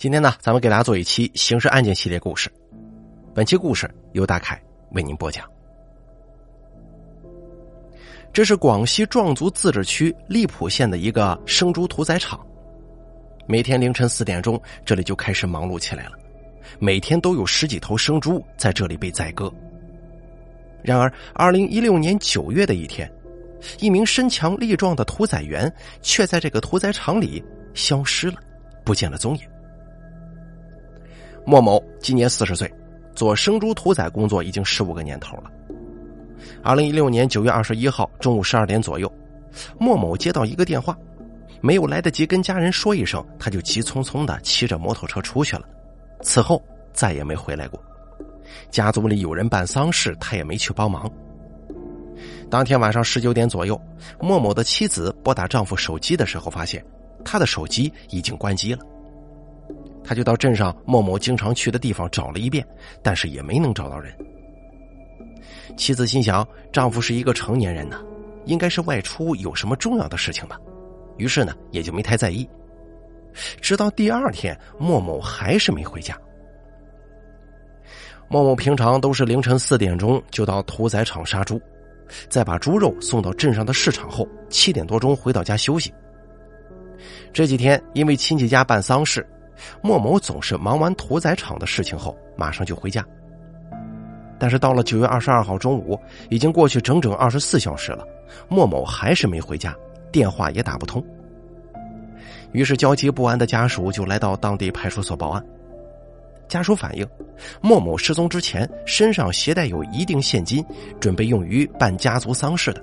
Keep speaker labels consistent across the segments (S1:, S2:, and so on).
S1: 今天呢，咱们给大家做一期刑事案件系列故事。本期故事由大凯为您播讲。这是广西壮族自治区荔浦县的一个生猪屠宰场。每天凌晨四点钟，这里就开始忙碌起来了。每天都有十几头生猪在这里被宰割。然而，二零一六年九月的一天，一名身强力壮的屠宰员却在这个屠宰场里消失了，不见了踪影。莫某今年四十岁，做生猪屠宰工作已经十五个年头了。二零一六年九月二十一号中午十二点左右，莫某接到一个电话，没有来得及跟家人说一声，他就急匆匆的骑着摩托车出去了。此后再也没回来过。家族里有人办丧事，他也没去帮忙。当天晚上十九点左右，莫某的妻子拨打丈夫手机的时候，发现他的手机已经关机了。他就到镇上莫某经常去的地方找了一遍，但是也没能找到人。妻子心想，丈夫是一个成年人呢，应该是外出有什么重要的事情吧，于是呢也就没太在意。直到第二天，莫某还是没回家。莫某平常都是凌晨四点钟就到屠宰场杀猪，再把猪肉送到镇上的市场后，七点多钟回到家休息。这几天因为亲戚家办丧事。莫某总是忙完屠宰场的事情后，马上就回家。但是到了九月二十二号中午，已经过去整整二十四小时了，莫某还是没回家，电话也打不通。于是焦急不安的家属就来到当地派出所报案。家属反映，莫某失踪之前身上携带有一定现金，准备用于办家族丧事的。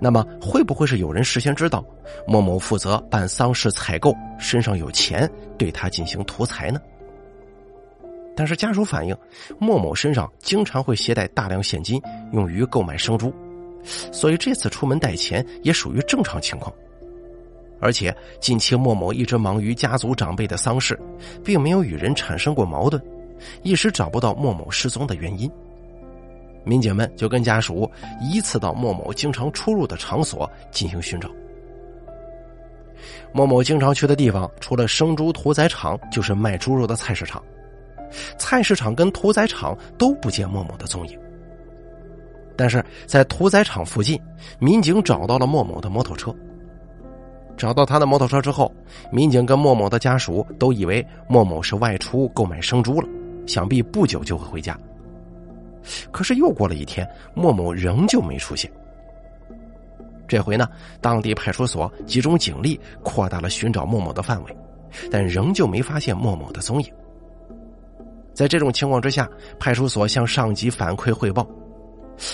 S1: 那么会不会是有人事先知道莫某负责办丧事采购，身上有钱，对他进行图财呢？但是家属反映，莫某身上经常会携带大量现金用于购买生猪，所以这次出门带钱也属于正常情况。而且近期莫某一直忙于家族长辈的丧事，并没有与人产生过矛盾，一时找不到莫某失踪的原因。民警们就跟家属依次到莫某经常出入的场所进行寻找。莫某经常去的地方，除了生猪屠宰场，就是卖猪肉的菜市场。菜市场跟屠宰场都不见莫某的踪影。但是在屠宰场附近，民警找到了莫某的摩托车。找到他的摩托车之后，民警跟莫某的家属都以为莫某是外出购买生猪了，想必不久就会回家。可是又过了一天，莫某仍旧没出现。这回呢，当地派出所集中警力，扩大了寻找莫某的范围，但仍旧没发现莫某的踪影。在这种情况之下，派出所向上级反馈汇报。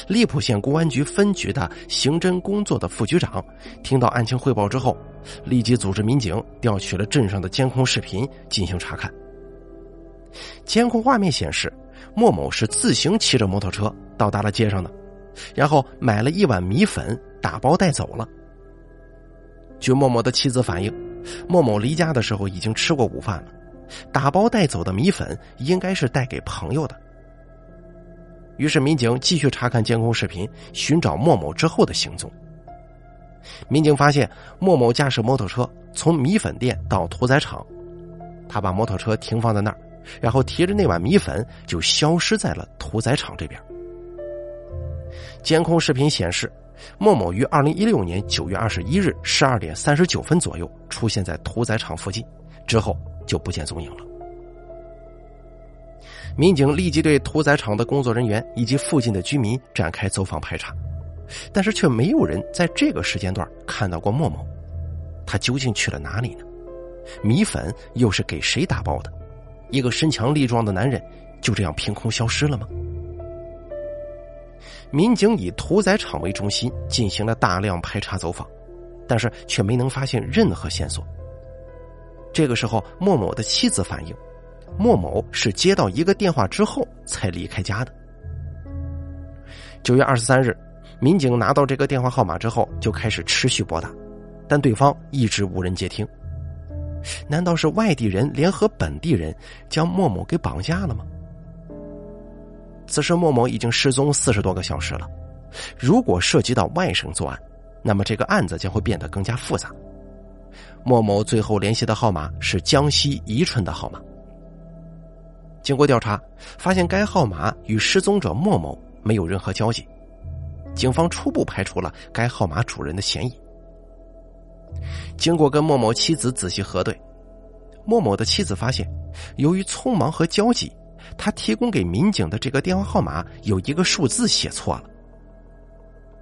S1: 荔浦县公安局分局的刑侦工作的副局长听到案情汇报之后，立即组织民警调取了镇上的监控视频进行查看。监控画面显示。莫某是自行骑着摩托车到达了街上的，然后买了一碗米粉，打包带走了。据莫某的妻子反映，莫某离家的时候已经吃过午饭了，打包带走的米粉应该是带给朋友的。于是民警继续查看监控视频，寻找莫某之后的行踪。民警发现莫某驾驶摩托车从米粉店到屠宰场，他把摩托车停放在那儿。然后提着那碗米粉就消失在了屠宰场这边。监控视频显示，莫某于二零一六年九月二十一日十二点三十九分左右出现在屠宰场附近，之后就不见踪影了。民警立即对屠宰场的工作人员以及附近的居民展开走访排查，但是却没有人在这个时间段看到过莫某。他究竟去了哪里呢？米粉又是给谁打包的？一个身强力壮的男人就这样凭空消失了吗？民警以屠宰场为中心进行了大量排查走访，但是却没能发现任何线索。这个时候，莫某的妻子反映，莫某是接到一个电话之后才离开家的。九月二十三日，民警拿到这个电话号码之后，就开始持续拨打，但对方一直无人接听。难道是外地人联合本地人将莫某给绑架了吗？此时莫某已经失踪四十多个小时了，如果涉及到外省作案，那么这个案子将会变得更加复杂。莫某最后联系的号码是江西宜春的号码。经过调查，发现该号码与失踪者莫某没有任何交集，警方初步排除了该号码主人的嫌疑。经过跟莫某妻子仔细核对，莫某的妻子发现，由于匆忙和焦急，他提供给民警的这个电话号码有一个数字写错了。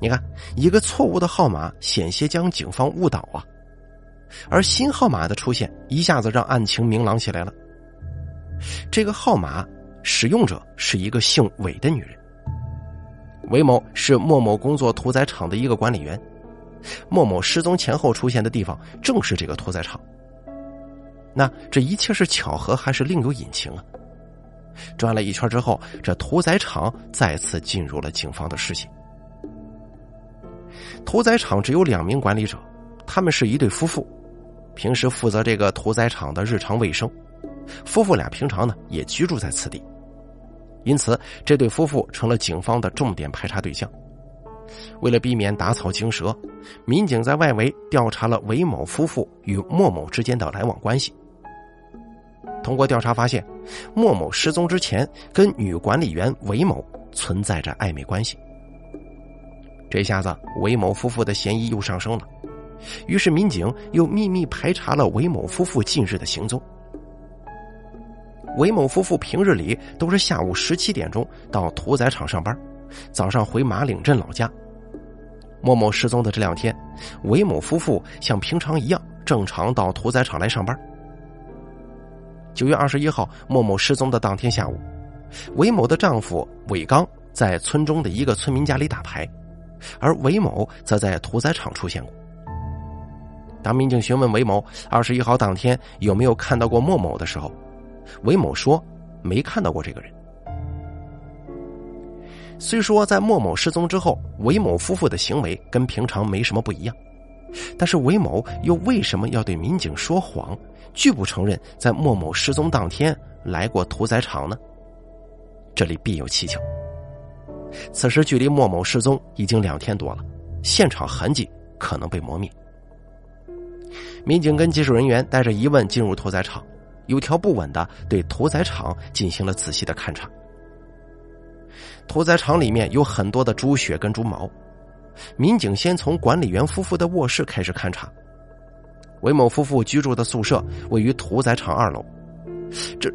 S1: 你看，一个错误的号码险些将警方误导啊！而新号码的出现，一下子让案情明朗起来了。这个号码使用者是一个姓韦的女人，韦某是莫某工作屠宰场的一个管理员。莫某失踪前后出现的地方正是这个屠宰场。那这一切是巧合还是另有隐情啊？转了一圈之后，这屠宰场再次进入了警方的视线。屠宰场只有两名管理者，他们是一对夫妇，平时负责这个屠宰场的日常卫生。夫妇俩平常呢也居住在此地，因此这对夫妇成了警方的重点排查对象。为了避免打草惊蛇，民警在外围调查了韦某夫妇与莫某之间的来往关系。通过调查发现，莫某失踪之前跟女管理员韦某存在着暧昧关系。这下子韦某夫妇的嫌疑又上升了，于是民警又秘密排查了韦某夫妇近日的行踪。韦某夫妇平日里都是下午十七点钟到屠宰场上班。早上回马岭镇老家。莫某失踪的这两天，韦某夫妇像平常一样正常到屠宰场来上班。九月二十一号，莫某失踪的当天下午，韦某的丈夫韦刚在村中的一个村民家里打牌，而韦某则在屠宰场出现过。当民警询问韦某二十一号当天有没有看到过莫某的时候，韦某说没看到过这个人。虽说在莫某失踪之后，韦某夫妇的行为跟平常没什么不一样，但是韦某又为什么要对民警说谎，拒不承认在莫某失踪当天来过屠宰场呢？这里必有蹊跷。此时距离莫某失踪已经两天多了，现场痕迹可能被磨灭。民警跟技术人员带着疑问进入屠宰场，有条不紊的对屠宰场进行了仔细的勘查。屠宰场里面有很多的猪血跟猪毛，民警先从管理员夫妇的卧室开始勘查。韦某夫妇居住的宿舍位于屠宰场二楼，这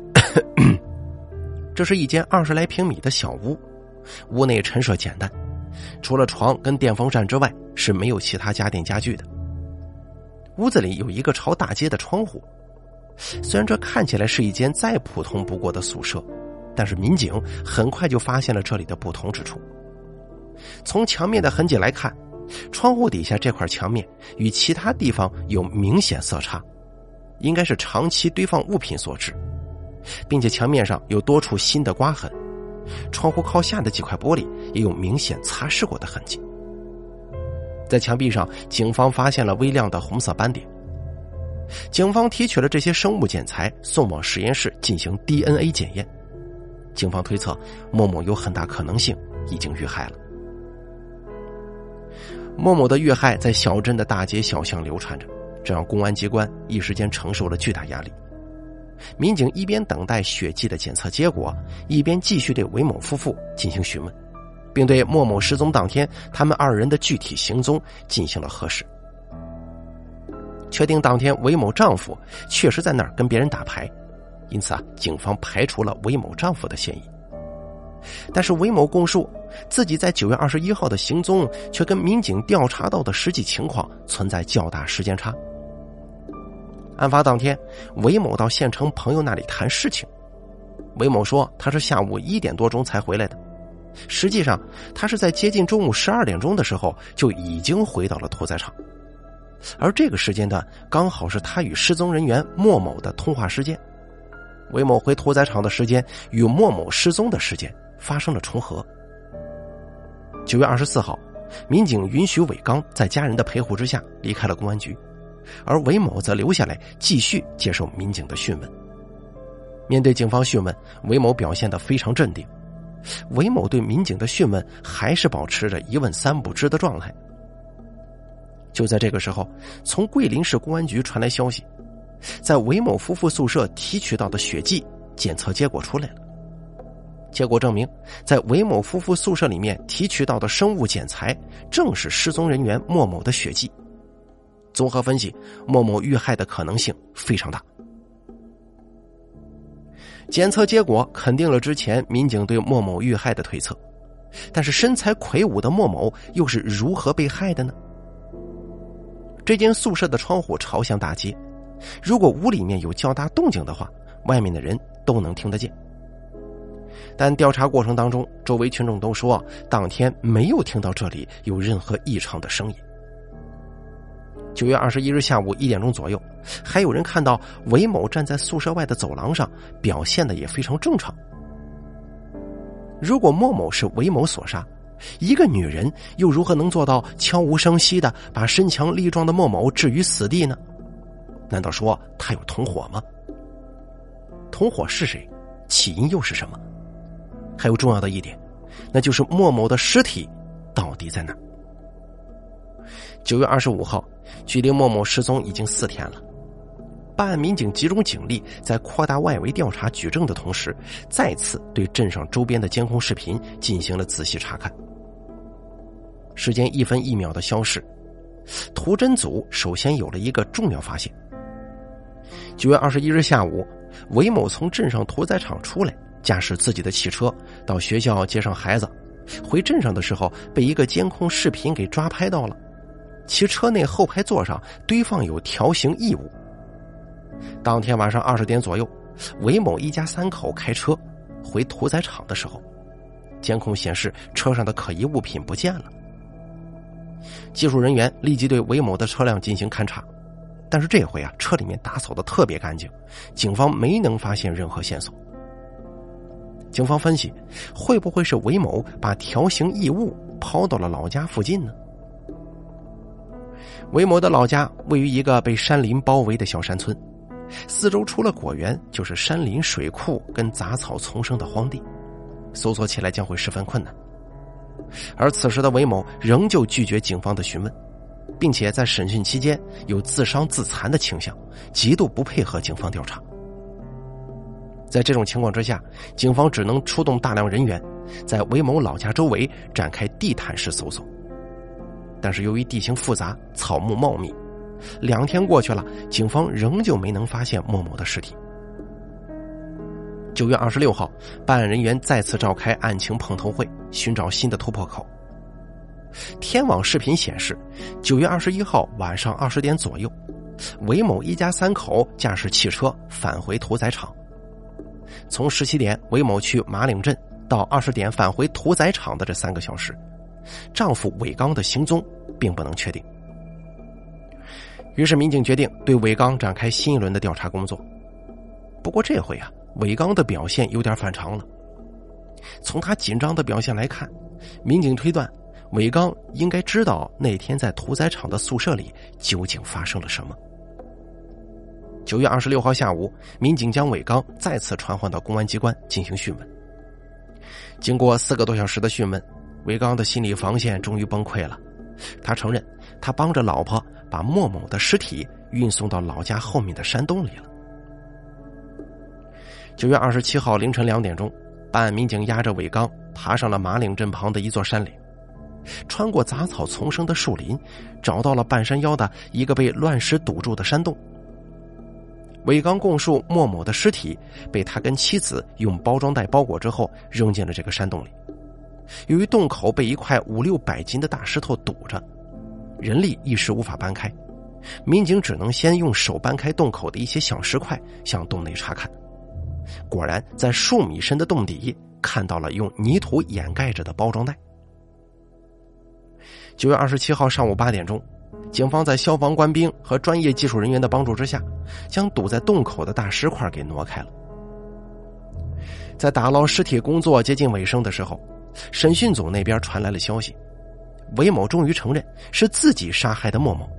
S1: 这是一间二十来平米的小屋，屋内陈设简单，除了床跟电风扇之外是没有其他家电家具的。屋子里有一个朝大街的窗户，虽然这看起来是一间再普通不过的宿舍。但是民警很快就发现了这里的不同之处。从墙面的痕迹来看，窗户底下这块墙面与其他地方有明显色差，应该是长期堆放物品所致，并且墙面上有多处新的刮痕，窗户靠下的几块玻璃也有明显擦拭过的痕迹。在墙壁上，警方发现了微量的红色斑点。警方提取了这些生物检材，送往实验室进行 DNA 检验。警方推测，莫某有很大可能性已经遇害了。莫某的遇害在小镇的大街小巷流传着，这让公安机关一时间承受了巨大压力。民警一边等待血迹的检测结果，一边继续对韦某夫妇进行询问，并对莫某失踪当天他们二人的具体行踪进行了核实。确定当天韦某丈夫确实在那儿跟别人打牌。因此啊，警方排除了韦某丈夫的嫌疑。但是韦某供述，自己在九月二十一号的行踪却跟民警调查到的实际情况存在较大时间差。案发当天，韦某到县城朋友那里谈事情。韦某说他是下午一点多钟才回来的，实际上他是在接近中午十二点钟的时候就已经回到了屠宰场，而这个时间段刚好是他与失踪人员莫某的通话时间。韦某回屠宰场的时间与莫某失踪的时间发生了重合。九月二十四号，民警允许韦刚在家人的陪护之下离开了公安局，而韦某则留下来继续接受民警的讯问。面对警方讯问，韦某表现得非常镇定。韦某对民警的讯问还是保持着一问三不知的状态。就在这个时候，从桂林市公安局传来消息，在韦某夫妇宿舍提取到的血迹检测结果出来了。结果证明，在韦某夫妇宿舍里面提取到的生物检材正是失踪人员莫某的血迹。综合分析，莫某遇害的可能性非常大。检测结果肯定了之前民警对莫某遇害的推测，但是身材魁梧的莫某又是如何被害的呢？这间宿舍的窗户朝向大街，如果屋里面有较大动静的话，外面的人都能听得见。但调查过程当中，周围群众都说当天没有听到这里有任何异常的声音。九月二十一日下午一点钟左右，还有人看到韦某站在宿舍外的走廊上，表现的也非常正常。如果莫某是韦某所杀，一个女人又如何能做到悄无声息的把身强力壮的莫某置于死地呢？难道说他有同伙吗？同伙是谁？起因又是什么？还有重要的一点，那就是莫某的尸体到底在哪？九月二十五号，距离莫某失踪已经四天了。办案民警集中警力，在扩大外围调查举证的同时，再次对镇上周边的监控视频进行了仔细查看。时间一分一秒的消逝，图侦组首先有了一个重要发现。九月二十一日下午，韦某从镇上屠宰场出来，驾驶自己的汽车到学校接上孩子，回镇上的时候被一个监控视频给抓拍到了。其车内后排座上堆放有条形异物。当天晚上二十点左右，韦某一家三口开车回屠宰场的时候，监控显示车上的可疑物品不见了。技术人员立即对韦某的车辆进行勘查，但是这回啊，车里面打扫的特别干净，警方没能发现任何线索。警方分析，会不会是韦某把条形异物抛到了老家附近呢？韦某的老家位于一个被山林包围的小山村，四周除了果园就是山林、水库跟杂草丛生的荒地，搜索起来将会十分困难。而此时的韦某仍旧拒绝警方的询问，并且在审讯期间有自伤自残的倾向，极度不配合警方调查。在这种情况之下，警方只能出动大量人员，在韦某老家周围展开地毯式搜索。但是由于地形复杂，草木茂密，两天过去了，警方仍旧没能发现莫某的尸体。九月二十六号，办案人员再次召开案情碰头会，寻找新的突破口。天网视频显示，九月二十一号晚上二十点左右，韦某一家三口驾驶汽车返回屠宰场。从十七点韦某去马岭镇到二十点返回屠宰场的这三个小时。丈夫韦刚的行踪并不能确定，于是民警决定对韦刚展开新一轮的调查工作。不过这回啊，韦刚的表现有点反常了。从他紧张的表现来看，民警推断韦刚应该知道那天在屠宰场的宿舍里究竟发生了什么。九月二十六号下午，民警将韦刚再次传唤到公安机关进行讯问。经过四个多小时的讯问。韦刚的心理防线终于崩溃了，他承认他帮着老婆把莫某的尸体运送到老家后面的山洞里了。九月二十七号凌晨两点钟，办案民警押着韦刚爬上了马岭镇旁的一座山岭，穿过杂草丛生的树林，找到了半山腰的一个被乱石堵住的山洞。韦刚供述，莫某的尸体被他跟妻子用包装袋包裹之后扔进了这个山洞里。由于洞口被一块五六百斤的大石头堵着，人力一时无法搬开，民警只能先用手搬开洞口的一些小石块，向洞内查看。果然，在数米深的洞底看到了用泥土掩盖着的包装袋。九月二十七号上午八点钟，警方在消防官兵和专业技术人员的帮助之下，将堵在洞口的大石块给挪开了。在打捞尸体工作接近尾声的时候。审讯组那边传来了消息，韦某终于承认是自己杀害的莫某，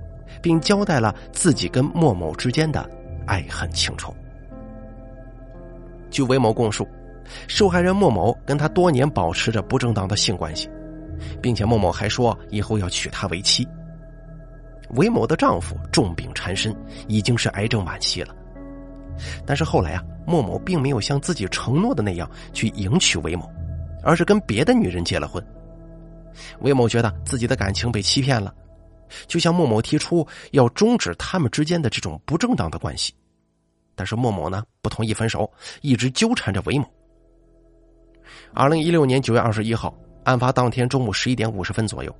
S1: 并交代了自己跟莫某之间的爱恨情仇。据韦某供述，受害人莫某跟他多年保持着不正当的性关系，并且莫某还说以后要娶她为妻。韦某的丈夫重病缠身，已经是癌症晚期了。但是后来啊，莫某并没有像自己承诺的那样去迎娶韦某，而是跟别的女人结了婚。韦某觉得自己的感情被欺骗了，就向莫某提出要终止他们之间的这种不正当的关系。但是莫某呢不同意分手，一直纠缠着韦某。二零一六年九月二十一号，案发当天中午十一点五十分左右，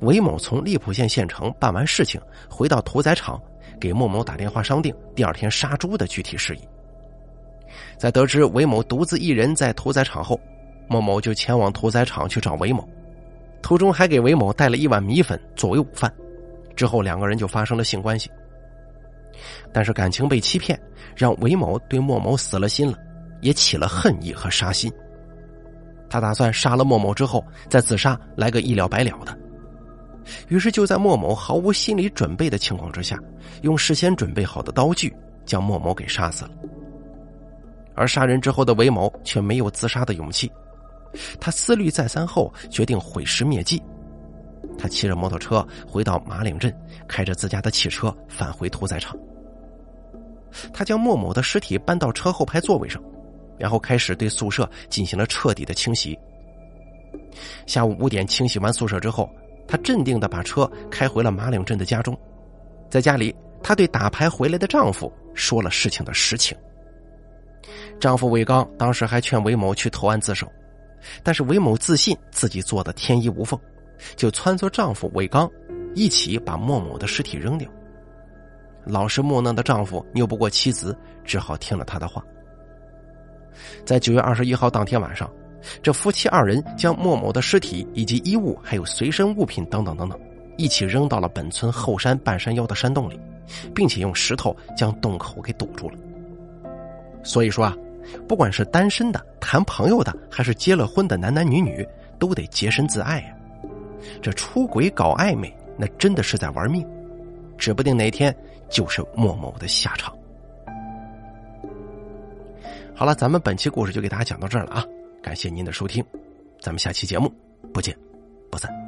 S1: 韦某从荔浦县县城办完事情，回到屠宰场，给莫某打电话商定第二天杀猪的具体事宜。在得知韦某独自一人在屠宰场后，莫某就前往屠宰场去找韦某。途中还给韦某带了一碗米粉作为午饭，之后两个人就发生了性关系。但是感情被欺骗，让韦某对莫某死了心了，也起了恨意和杀心。他打算杀了莫某之后再自杀，来个一了百了的。于是就在莫某毫无心理准备的情况之下，用事先准备好的刀具将莫某给杀死了。而杀人之后的韦某却没有自杀的勇气。他思虑再三后，决定毁尸灭迹。他骑着摩托车回到马岭镇，开着自家的汽车返回屠宰场。他将莫某的尸体搬到车后排座位上，然后开始对宿舍进行了彻底的清洗。下午五点清洗完宿舍之后，他镇定的把车开回了马岭镇的家中。在家里，他对打牌回来的丈夫说了事情的实情。丈夫韦刚当时还劝韦某去投案自首。但是韦某自信自己做的天衣无缝，就撺掇丈夫韦刚一起把莫某的尸体扔掉。老实木讷的丈夫拗不过妻子，只好听了他的话。在九月二十一号当天晚上，这夫妻二人将莫某的尸体以及衣物还有随身物品等等等等，一起扔到了本村后山半山腰的山洞里，并且用石头将洞口给堵住了。所以说啊。不管是单身的、谈朋友的，还是结了婚的男男女女，都得洁身自爱呀。这出轨搞暧昧，那真的是在玩命，指不定哪天就是莫某的下场。好了，咱们本期故事就给大家讲到这儿了啊！感谢您的收听，咱们下期节目不见不散。